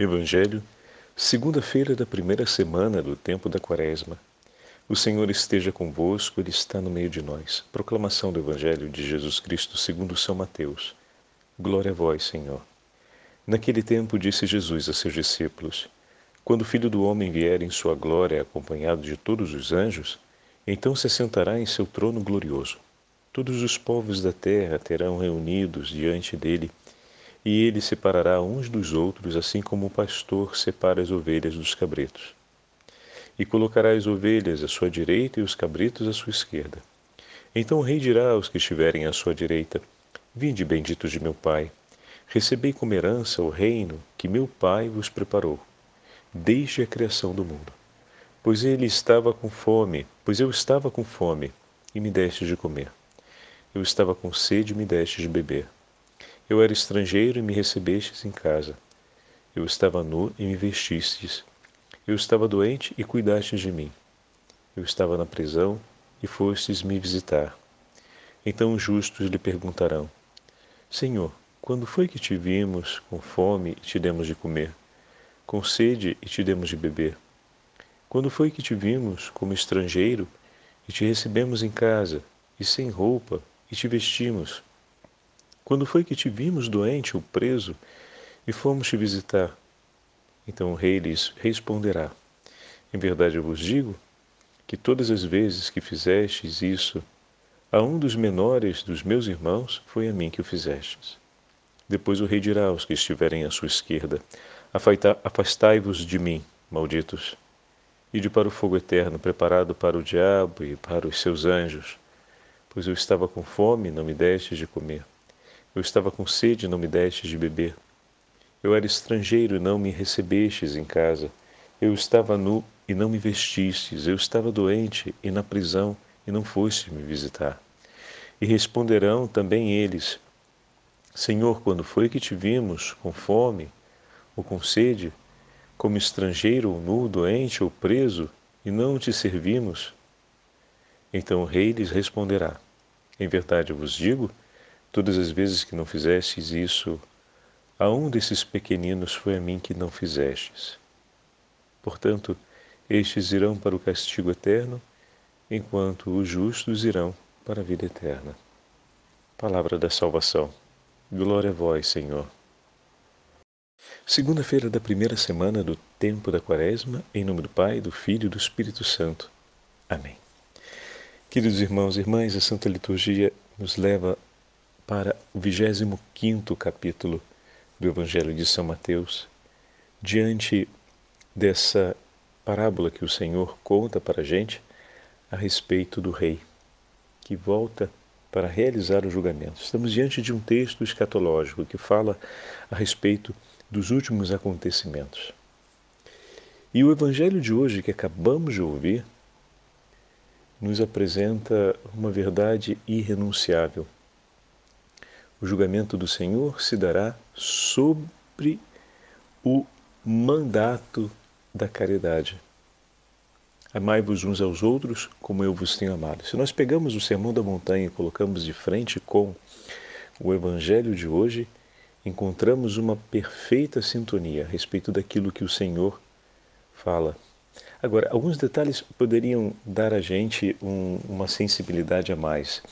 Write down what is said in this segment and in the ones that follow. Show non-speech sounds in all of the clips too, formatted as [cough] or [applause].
Evangelho, segunda-feira da primeira semana do tempo da Quaresma. O Senhor esteja convosco, Ele está no meio de nós. Proclamação do Evangelho de Jesus Cristo segundo São Mateus. Glória a vós, Senhor. Naquele tempo disse Jesus a seus discípulos: Quando o Filho do Homem vier em sua glória, acompanhado de todos os anjos, então se assentará em seu trono glorioso. Todos os povos da terra terão reunidos diante dele e ele separará uns dos outros, assim como o pastor separa as ovelhas dos cabritos. E colocará as ovelhas à sua direita e os cabritos à sua esquerda. Então o rei dirá aos que estiverem à sua direita: Vinde, benditos de meu Pai, recebei como herança o reino que meu Pai vos preparou, desde a criação do mundo. Pois ele estava com fome, pois eu estava com fome, e me deste de comer. Eu estava com sede e me deste de beber. Eu era estrangeiro e me recebestes em casa. Eu estava nu e me vestistes. Eu estava doente e cuidastes de mim. Eu estava na prisão e fostes me visitar. Então os justos lhe perguntarão: Senhor, quando foi que te vimos com fome e te demos de comer, com sede e te demos de beber? Quando foi que te vimos como estrangeiro e te recebemos em casa, e sem roupa e te vestimos? Quando foi que te vimos doente ou preso e fomos te visitar? Então o rei lhes responderá: Em verdade eu vos digo que todas as vezes que fizestes isso a um dos menores dos meus irmãos, foi a mim que o fizestes. Depois o rei dirá aos que estiverem à sua esquerda: Afastai-vos de mim, malditos, ide para o fogo eterno preparado para o diabo e para os seus anjos, pois eu estava com fome e não me destes de comer eu estava com sede e não me destes de beber. Eu era estrangeiro e não me recebestes em casa. Eu estava nu e não me vestistes. Eu estava doente e na prisão e não fostes me visitar. E responderão também eles: Senhor, quando foi que te vimos com fome ou com sede, como estrangeiro ou nu, doente ou preso, e não te servimos? Então o rei lhes responderá: Em verdade vos digo, Todas as vezes que não fizestes isso, a um desses pequeninos foi a mim que não fizestes. Portanto, estes irão para o castigo eterno, enquanto os justos irão para a vida eterna. Palavra da salvação. Glória a vós, Senhor. Segunda-feira da primeira semana do tempo da Quaresma, em nome do Pai, do Filho e do Espírito Santo. Amém. Queridos irmãos e irmãs, a Santa Liturgia nos leva para o 25 capítulo do Evangelho de São Mateus, diante dessa parábola que o Senhor conta para a gente a respeito do rei que volta para realizar o julgamento. Estamos diante de um texto escatológico que fala a respeito dos últimos acontecimentos. E o Evangelho de hoje que acabamos de ouvir nos apresenta uma verdade irrenunciável o julgamento do Senhor se dará sobre o mandato da caridade. Amai-vos uns aos outros como eu vos tenho amado. Se nós pegamos o Sermão da Montanha e colocamos de frente com o Evangelho de hoje, encontramos uma perfeita sintonia a respeito daquilo que o Senhor fala. Agora, alguns detalhes poderiam dar a gente um, uma sensibilidade a mais.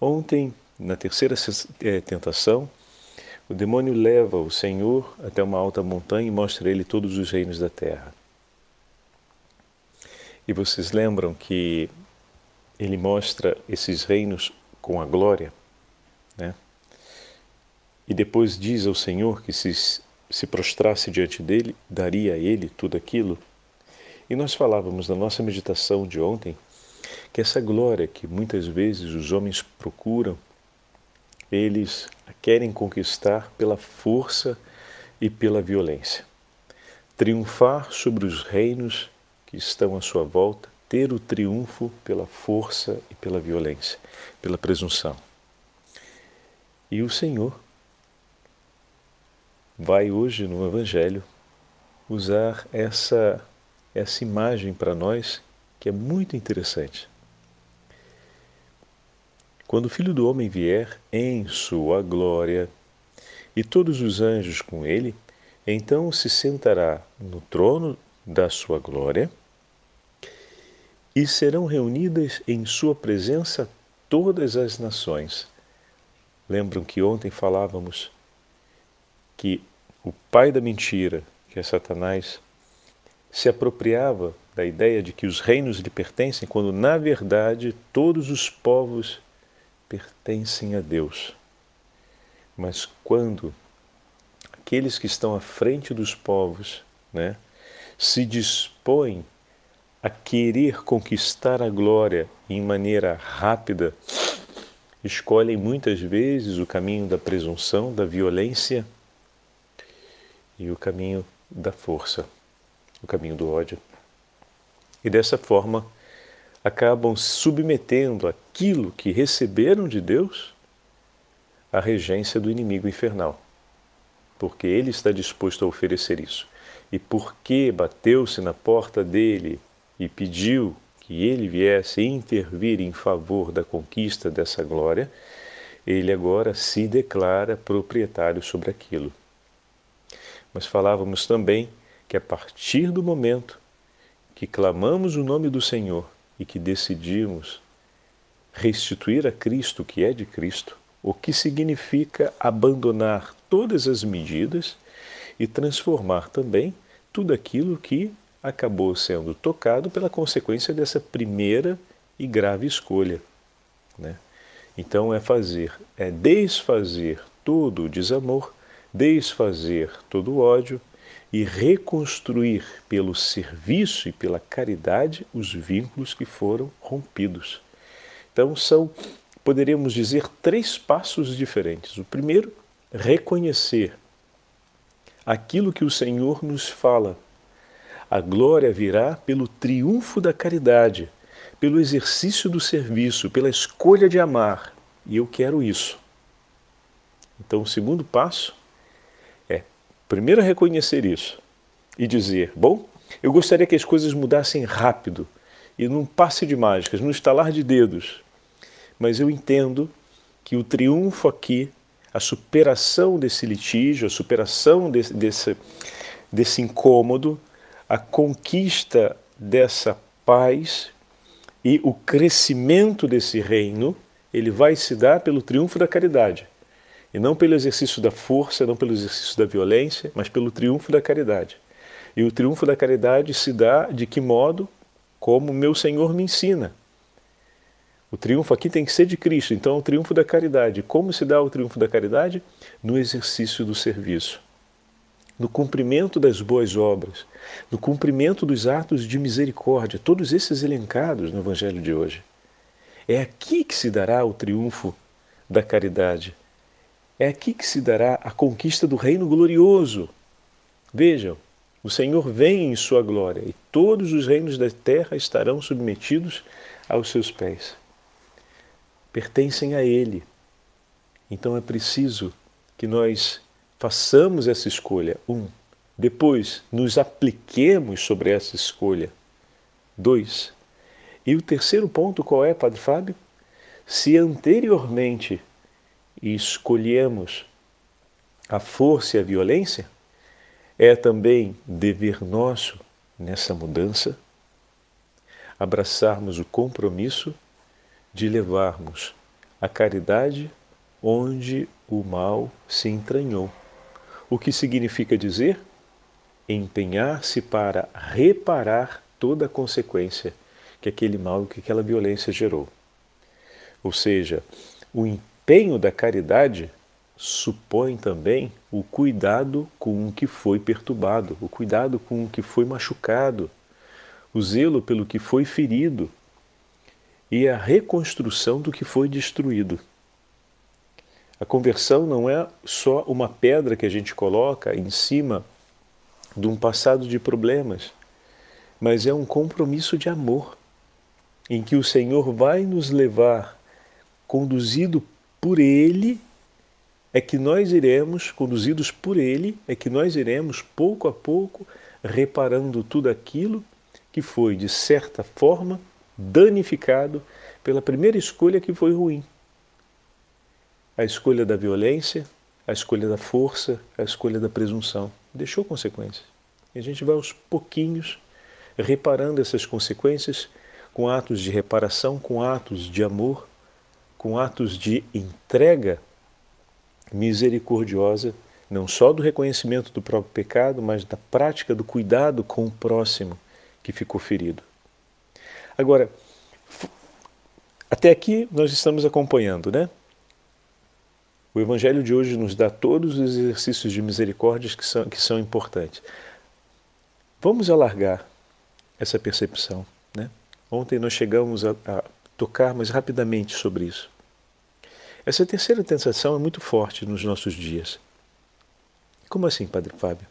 Ontem na terceira eh, tentação, o demônio leva o Senhor até uma alta montanha e mostra a ele todos os reinos da terra. E vocês lembram que ele mostra esses reinos com a glória, né? E depois diz ao Senhor que se, se prostrasse diante dele, daria a ele tudo aquilo. E nós falávamos na nossa meditação de ontem que essa glória que muitas vezes os homens procuram eles querem conquistar pela força e pela violência. Triunfar sobre os reinos que estão à sua volta, ter o triunfo pela força e pela violência, pela presunção. E o Senhor vai hoje no Evangelho usar essa, essa imagem para nós que é muito interessante. Quando o Filho do Homem vier em sua glória, e todos os anjos com ele, Então se sentará no trono da sua glória e serão reunidas em sua presença todas as nações. Lembram que ontem falávamos que o pai da mentira, que é Satanás, se apropriava da ideia de que os reinos lhe pertencem, quando na verdade todos os povos pertencem a Deus. Mas quando aqueles que estão à frente dos povos né, se dispõem a querer conquistar a glória em maneira rápida, escolhem muitas vezes o caminho da presunção, da violência e o caminho da força, o caminho do ódio. E dessa forma acabam submetendo aquilo que receberam de Deus à regência do inimigo infernal, porque ele está disposto a oferecer isso. E porque bateu-se na porta dele e pediu que ele viesse intervir em favor da conquista dessa glória, ele agora se declara proprietário sobre aquilo. Mas falávamos também que a partir do momento que clamamos o nome do Senhor e que decidimos restituir a Cristo o que é de Cristo, o que significa abandonar todas as medidas e transformar também tudo aquilo que acabou sendo tocado pela consequência dessa primeira e grave escolha. Né? Então é fazer, é desfazer todo o desamor, desfazer todo o ódio e reconstruir pelo serviço e pela caridade os vínculos que foram rompidos. Então são, poderíamos dizer, três passos diferentes. O primeiro, reconhecer aquilo que o Senhor nos fala a glória virá pelo triunfo da caridade, pelo exercício do serviço, pela escolha de amar. E eu quero isso. Então, o segundo passo primeiro, reconhecer isso e dizer: bom, eu gostaria que as coisas mudassem rápido e num passe de mágicas, num estalar de dedos. Mas eu entendo que o triunfo aqui, a superação desse litígio, a superação desse, desse, desse incômodo, a conquista dessa paz e o crescimento desse reino, ele vai se dar pelo triunfo da caridade. E não pelo exercício da força, não pelo exercício da violência, mas pelo triunfo da caridade. E o triunfo da caridade se dá de que modo? Como meu Senhor me ensina. O triunfo aqui tem que ser de Cristo, então é o triunfo da caridade. Como se dá o triunfo da caridade? No exercício do serviço no cumprimento das boas obras, no cumprimento dos atos de misericórdia, todos esses elencados no Evangelho de hoje. É aqui que se dará o triunfo da caridade. É aqui que se dará a conquista do reino glorioso. Vejam, o Senhor vem em sua glória e todos os reinos da terra estarão submetidos aos seus pés. Pertencem a Ele. Então é preciso que nós façamos essa escolha. Um. Depois, nos apliquemos sobre essa escolha. Dois. E o terceiro ponto qual é, Padre Fábio? Se anteriormente escolhemos a força e a violência, é também dever nosso nessa mudança abraçarmos o compromisso de levarmos a caridade onde o mal se entranhou. O que significa dizer? Empenhar-se para reparar toda a consequência que aquele mal, que aquela violência gerou. Ou seja, o empenho da caridade supõe também o cuidado com o que foi perturbado, o cuidado com o que foi machucado, o zelo pelo que foi ferido e a reconstrução do que foi destruído. A conversão não é só uma pedra que a gente coloca em cima de um passado de problemas, mas é um compromisso de amor, em que o Senhor vai nos levar, conduzido por Ele, é que nós iremos, conduzidos por Ele, é que nós iremos, pouco a pouco, reparando tudo aquilo que foi, de certa forma, danificado pela primeira escolha que foi ruim a escolha da violência, a escolha da força, a escolha da presunção. deixou consequências. E a gente vai aos pouquinhos reparando essas consequências com atos de reparação, com atos de amor, com atos de entrega misericordiosa, não só do reconhecimento do próprio pecado, mas da prática do cuidado com o próximo que ficou ferido. Agora, até aqui nós estamos acompanhando, né? O Evangelho de hoje nos dá todos os exercícios de misericórdia que são, que são importantes. Vamos alargar essa percepção. Né? Ontem nós chegamos a, a tocar mais rapidamente sobre isso. Essa terceira tentação é muito forte nos nossos dias. Como assim, Padre Fábio?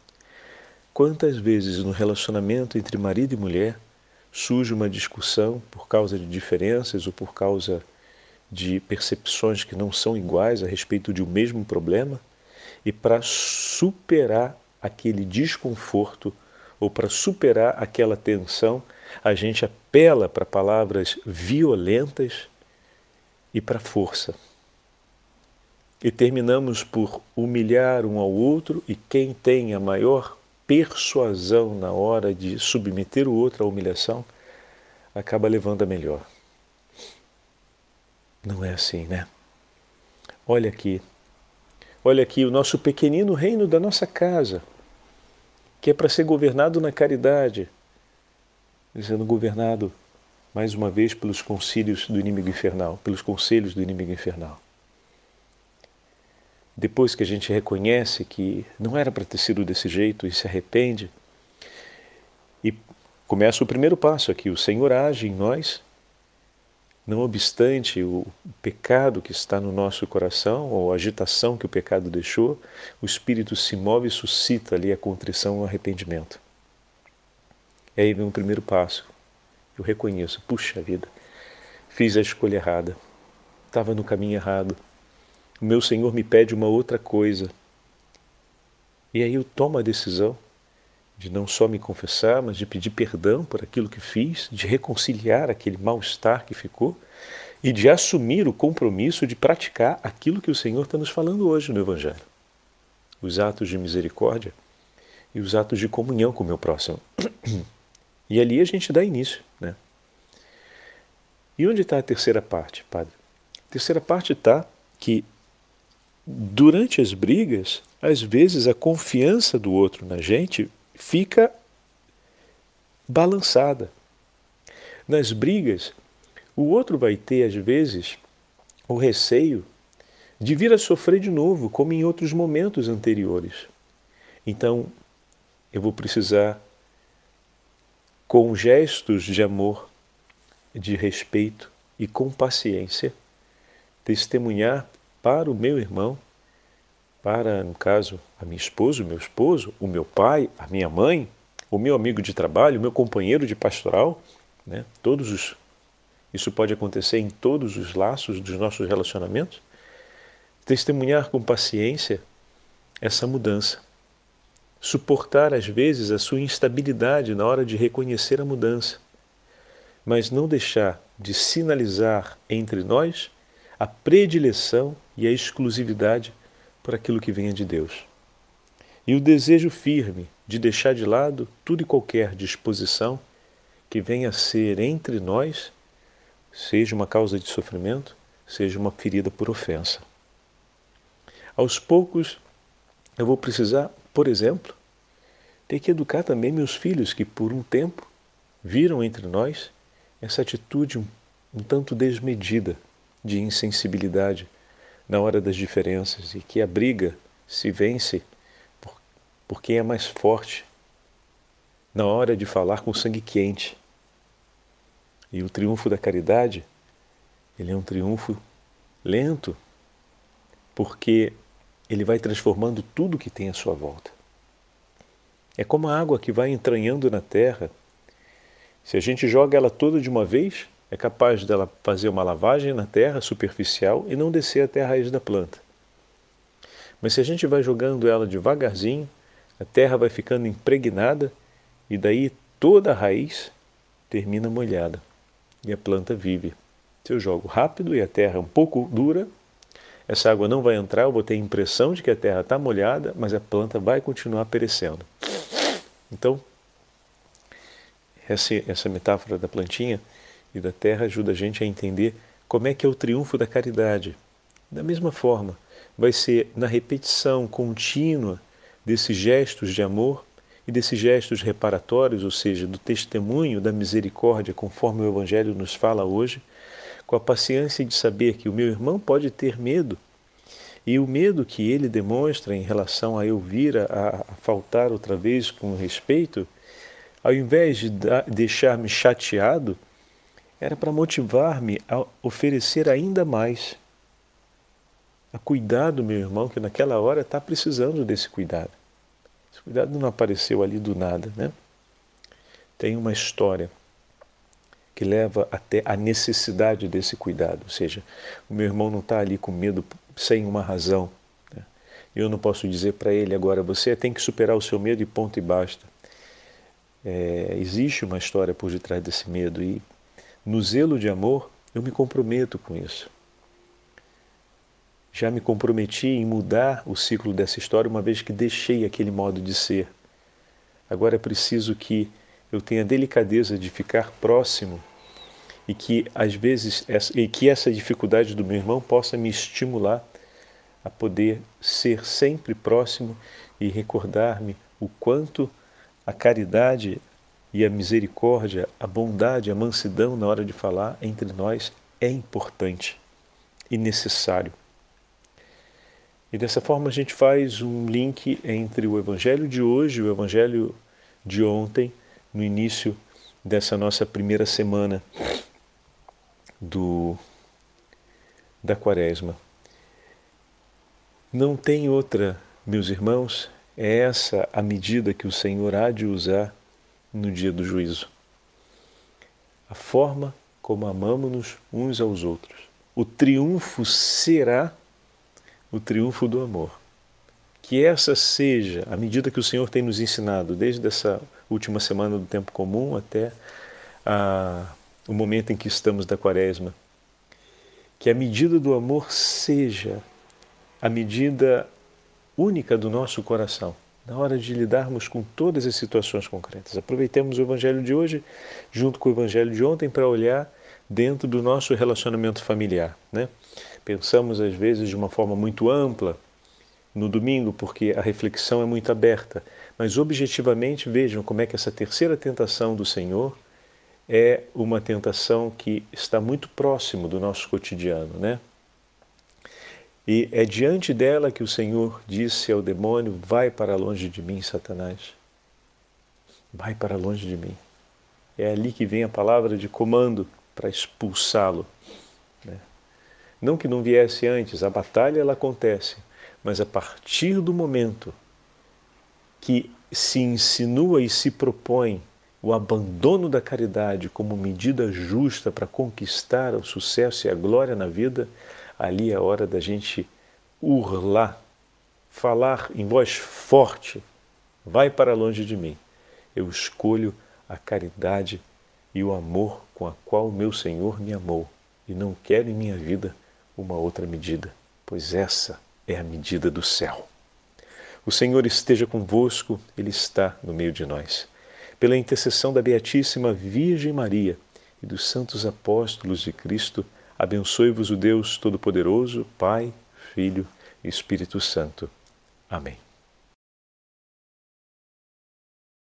Quantas vezes no relacionamento entre marido e mulher surge uma discussão por causa de diferenças ou por causa de percepções que não são iguais a respeito de um mesmo problema, e para superar aquele desconforto ou para superar aquela tensão, a gente apela para palavras violentas e para força. E terminamos por humilhar um ao outro, e quem tem a maior persuasão na hora de submeter o outro à humilhação acaba levando a melhor. Não é assim, né? Olha aqui. Olha aqui o nosso pequenino reino da nossa casa, que é para ser governado na caridade, sendo governado mais uma vez pelos concílios do inimigo infernal, pelos conselhos do inimigo infernal. Depois que a gente reconhece que não era para ter sido desse jeito e se arrepende, e começa o primeiro passo aqui: o Senhor age em nós não obstante o pecado que está no nosso coração, ou a agitação que o pecado deixou, o Espírito se move e suscita ali a contrição e o arrependimento. E aí vem o primeiro passo. Eu reconheço, puxa vida, fiz a escolha errada, estava no caminho errado. O meu Senhor me pede uma outra coisa. E aí eu tomo a decisão de não só me confessar, mas de pedir perdão por aquilo que fiz, de reconciliar aquele mal-estar que ficou e de assumir o compromisso de praticar aquilo que o Senhor está nos falando hoje no Evangelho. Os atos de misericórdia e os atos de comunhão com o meu próximo. [clears throat] E ali a gente dá início. Né? E onde está a terceira parte, Padre? A terceira parte está que durante as brigas, às vezes a confiança do outro na gente fica balançada. Nas brigas, o outro vai ter, às vezes, o receio de vir a sofrer de novo, como em outros momentos anteriores. Então, eu vou precisar, com gestos de amor, de respeito e com paciência, testemunhar para o meu irmão para, no caso, a minha esposa, o meu esposo, o meu pai, a minha mãe, o meu amigo de trabalho, o meu companheiro de pastoral, né? Todos os isso pode acontecer em todos os laços dos nossos relacionamentos. Testemunhar com paciência essa mudança. Suportar às vezes a sua instabilidade na hora de reconhecer a mudança, mas não deixar de sinalizar entre nós a predileção e a exclusividade por aquilo que venha de Deus. E o desejo firme de deixar de lado tudo e qualquer disposição que venha a ser entre nós, seja uma causa de sofrimento, seja uma ferida por ofensa. Aos poucos, eu vou precisar, por exemplo, ter que educar também meus filhos que por um tempo viram entre nós essa atitude um, um tanto desmedida de insensibilidade na hora das diferenças e que a briga se vence por, por quem é mais forte na hora de falar com sangue quente. E o triunfo da caridade, ele é um triunfo lento, porque ele vai transformando tudo que tem à sua volta. É como a água que vai entranhando na terra. Se a gente joga ela toda de uma vez, é capaz dela fazer uma lavagem na terra superficial e não descer até a raiz da planta. Mas se a gente vai jogando ela devagarzinho, a terra vai ficando impregnada e daí toda a raiz termina molhada e a planta vive. Se eu jogo rápido e a terra é um pouco dura, essa água não vai entrar, eu vou ter a impressão de que a terra está molhada, mas a planta vai continuar perecendo. Então, essa, essa metáfora da plantinha e da terra ajuda a gente a entender como é que é o triunfo da caridade. Da mesma forma, vai ser na repetição contínua desses gestos de amor e desses gestos reparatórios, ou seja, do testemunho da misericórdia, conforme o Evangelho nos fala hoje, com a paciência de saber que o meu irmão pode ter medo e o medo que ele demonstra em relação a eu vir a, a faltar outra vez com respeito, ao invés de deixar-me chateado, era para motivar-me a oferecer ainda mais, a cuidar do meu irmão que naquela hora está precisando desse cuidado. Esse cuidado não apareceu ali do nada, né? Tem uma história que leva até a necessidade desse cuidado, ou seja, o meu irmão não está ali com medo sem uma razão. Né? Eu não posso dizer para ele agora, você tem que superar o seu medo e ponto e basta. É, existe uma história por detrás desse medo e no zelo de amor eu me comprometo com isso. Já me comprometi em mudar o ciclo dessa história uma vez que deixei aquele modo de ser. Agora é preciso que eu tenha delicadeza de ficar próximo e que às vezes e que essa dificuldade do meu irmão possa me estimular a poder ser sempre próximo e recordar-me o quanto a caridade e a misericórdia, a bondade, a mansidão na hora de falar entre nós é importante e necessário. E dessa forma a gente faz um link entre o Evangelho de hoje o Evangelho de ontem, no início dessa nossa primeira semana do, da Quaresma. Não tem outra, meus irmãos, é essa a medida que o Senhor há de usar no dia do juízo. A forma como amamos-nos uns aos outros. O triunfo será o triunfo do amor. Que essa seja a medida que o Senhor tem nos ensinado, desde essa última semana do tempo comum até a o momento em que estamos da quaresma. Que a medida do amor seja a medida única do nosso coração, na hora de lidarmos com todas as situações concretas. Aproveitemos o Evangelho de hoje, junto com o Evangelho de ontem, para olhar dentro do nosso relacionamento familiar. Né? Pensamos, às vezes, de uma forma muito ampla no domingo, porque a reflexão é muito aberta, mas objetivamente vejam como é que essa terceira tentação do Senhor é uma tentação que está muito próximo do nosso cotidiano, né? E é diante dela que o Senhor disse ao demônio: Vai para longe de mim, Satanás. Vai para longe de mim. É ali que vem a palavra de comando para expulsá-lo. Né? Não que não viesse antes, a batalha ela acontece, mas a partir do momento que se insinua e se propõe o abandono da caridade como medida justa para conquistar o sucesso e a glória na vida, ali é hora da gente urlar, falar em voz forte: vai para longe de mim. Eu escolho a caridade e o amor com a qual meu Senhor me amou e não quero em minha vida uma outra medida, pois essa é a medida do céu. O Senhor esteja convosco, Ele está no meio de nós pela intercessão da Beatíssima Virgem Maria e dos santos apóstolos de Cristo, abençoe-vos o Deus Todo-Poderoso, Pai, Filho e Espírito Santo. Amém.